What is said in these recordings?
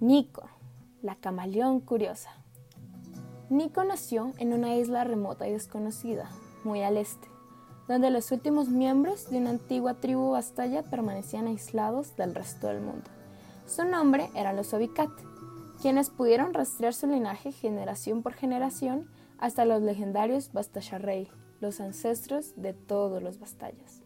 Nico, la camaleón curiosa. Nico nació en una isla remota y desconocida, muy al este, donde los últimos miembros de una antigua tribu bastalla permanecían aislados del resto del mundo. Su nombre era los Ovicat, quienes pudieron rastrear su linaje generación por generación hasta los legendarios Bastasharrey, los ancestros de todos los bastallas.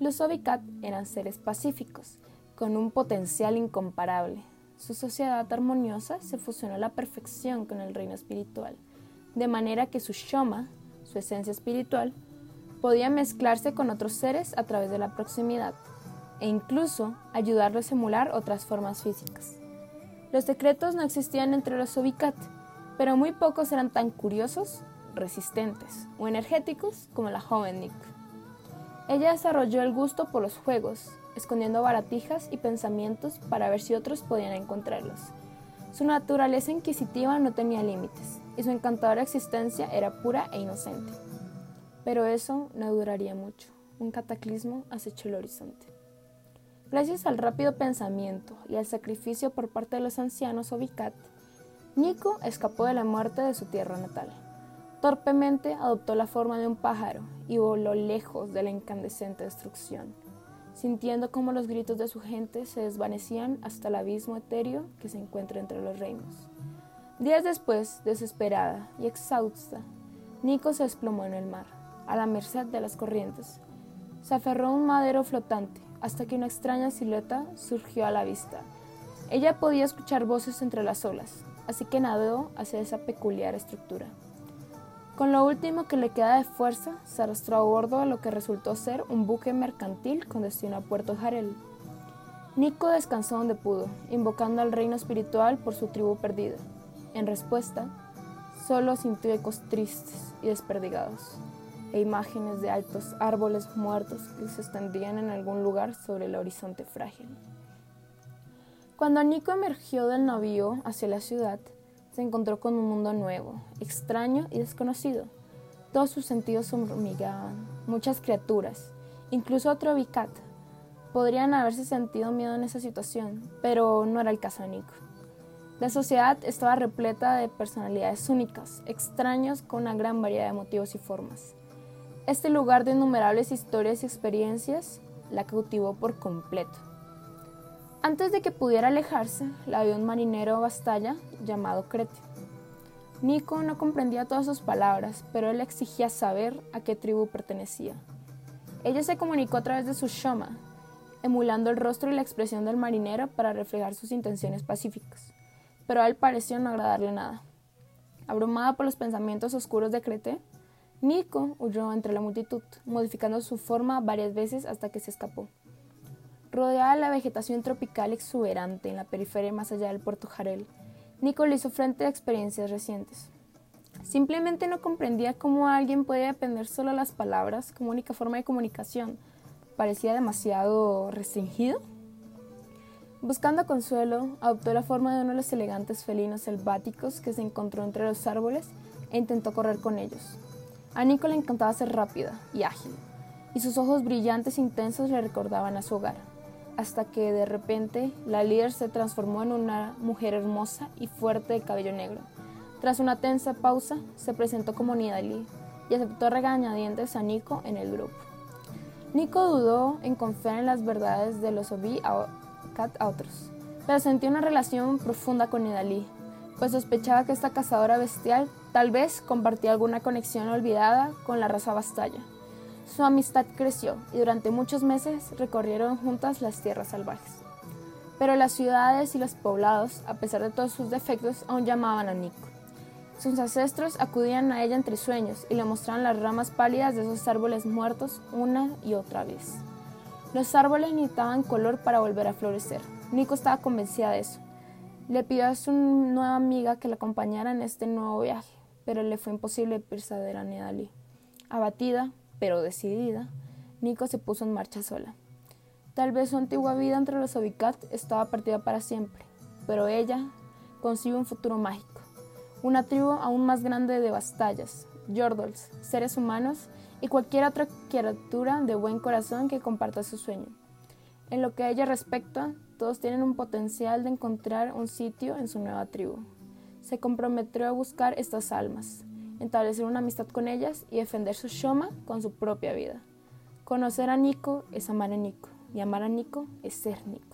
Los Ovicat eran seres pacíficos, con un potencial incomparable, su sociedad armoniosa se fusionó a la perfección con el reino espiritual, de manera que su Shoma, su esencia espiritual, podía mezclarse con otros seres a través de la proximidad e incluso ayudarlos a emular otras formas físicas. Los secretos no existían entre los Ovicat, pero muy pocos eran tan curiosos, resistentes o energéticos como la joven Nick. Ella desarrolló el gusto por los juegos, escondiendo baratijas y pensamientos para ver si otros podían encontrarlos. Su naturaleza inquisitiva no tenía límites, y su encantadora existencia era pura e inocente. Pero eso no duraría mucho. Un cataclismo acechó el horizonte. Gracias al rápido pensamiento y al sacrificio por parte de los ancianos Ovicat, Nico escapó de la muerte de su tierra natal. Torpemente adoptó la forma de un pájaro y voló lejos de la incandescente destrucción sintiendo cómo los gritos de su gente se desvanecían hasta el abismo etéreo que se encuentra entre los reinos. Días después, desesperada y exhausta, Nico se desplomó en el mar, a la merced de las corrientes. Se aferró a un madero flotante hasta que una extraña silueta surgió a la vista. Ella podía escuchar voces entre las olas, así que nadó hacia esa peculiar estructura. Con lo último que le queda de fuerza, se arrastró a bordo de lo que resultó ser un buque mercantil con destino a Puerto Jarel. Nico descansó donde pudo, invocando al reino espiritual por su tribu perdida. En respuesta, solo sintió ecos tristes y desperdigados, e imágenes de altos árboles muertos que se extendían en algún lugar sobre el horizonte frágil. Cuando Nico emergió del navío hacia la ciudad, se encontró con un mundo nuevo, extraño y desconocido. Todos sus sentidos hormigaban, muchas criaturas, incluso otro Vicat. Podrían haberse sentido miedo en esa situación, pero no era el caso de Nico. La sociedad estaba repleta de personalidades únicas, extraños con una gran variedad de motivos y formas. Este lugar de innumerables historias y experiencias la cautivó por completo. Antes de que pudiera alejarse, la vio un marinero bastalla llamado Crete. Nico no comprendía todas sus palabras, pero él exigía saber a qué tribu pertenecía. Ella se comunicó a través de su shoma, emulando el rostro y la expresión del marinero para reflejar sus intenciones pacíficas, pero a él pareció no agradarle nada. Abrumada por los pensamientos oscuros de Crete, Nico huyó entre la multitud, modificando su forma varias veces hasta que se escapó. Rodeada de la vegetación tropical exuberante en la periferia más allá del puerto Jarel, Nico le hizo frente a experiencias recientes. Simplemente no comprendía cómo alguien puede aprender solo las palabras como única forma de comunicación. Parecía demasiado restringido. Buscando consuelo, adoptó la forma de uno de los elegantes felinos selváticos que se encontró entre los árboles e intentó correr con ellos. A Nico le encantaba ser rápida y ágil, y sus ojos brillantes e intensos le recordaban a su hogar hasta que de repente la líder se transformó en una mujer hermosa y fuerte de cabello negro. Tras una tensa pausa, se presentó como Nidali y aceptó regañadientes a Nico en el grupo. Nico dudó en confiar en las verdades de los Obi a Kat a otros, pero sentía una relación profunda con Nidali, pues sospechaba que esta cazadora bestial tal vez compartía alguna conexión olvidada con la raza bastalla. Su amistad creció y durante muchos meses recorrieron juntas las tierras salvajes. Pero las ciudades y los poblados, a pesar de todos sus defectos, aún llamaban a Nico. Sus ancestros acudían a ella entre sueños y le mostraban las ramas pálidas de esos árboles muertos una y otra vez. Los árboles necesitaban color para volver a florecer. Nico estaba convencida de eso. Le pidió a su nueva amiga que la acompañara en este nuevo viaje, pero le fue imposible persuadir a Nedali. Abatida, pero decidida, Nico se puso en marcha sola. Tal vez su antigua vida entre los Ovicat estaba perdida para siempre, pero ella concibe un futuro mágico, una tribu aún más grande de bastallas, Yordles, seres humanos y cualquier otra criatura de buen corazón que comparta su sueño. En lo que a ella respecta, todos tienen un potencial de encontrar un sitio en su nueva tribu. Se comprometió a buscar estas almas, establecer una amistad con ellas y defender su Shoma con su propia vida. Conocer a Nico es amar a Nico y amar a Nico es ser Nico.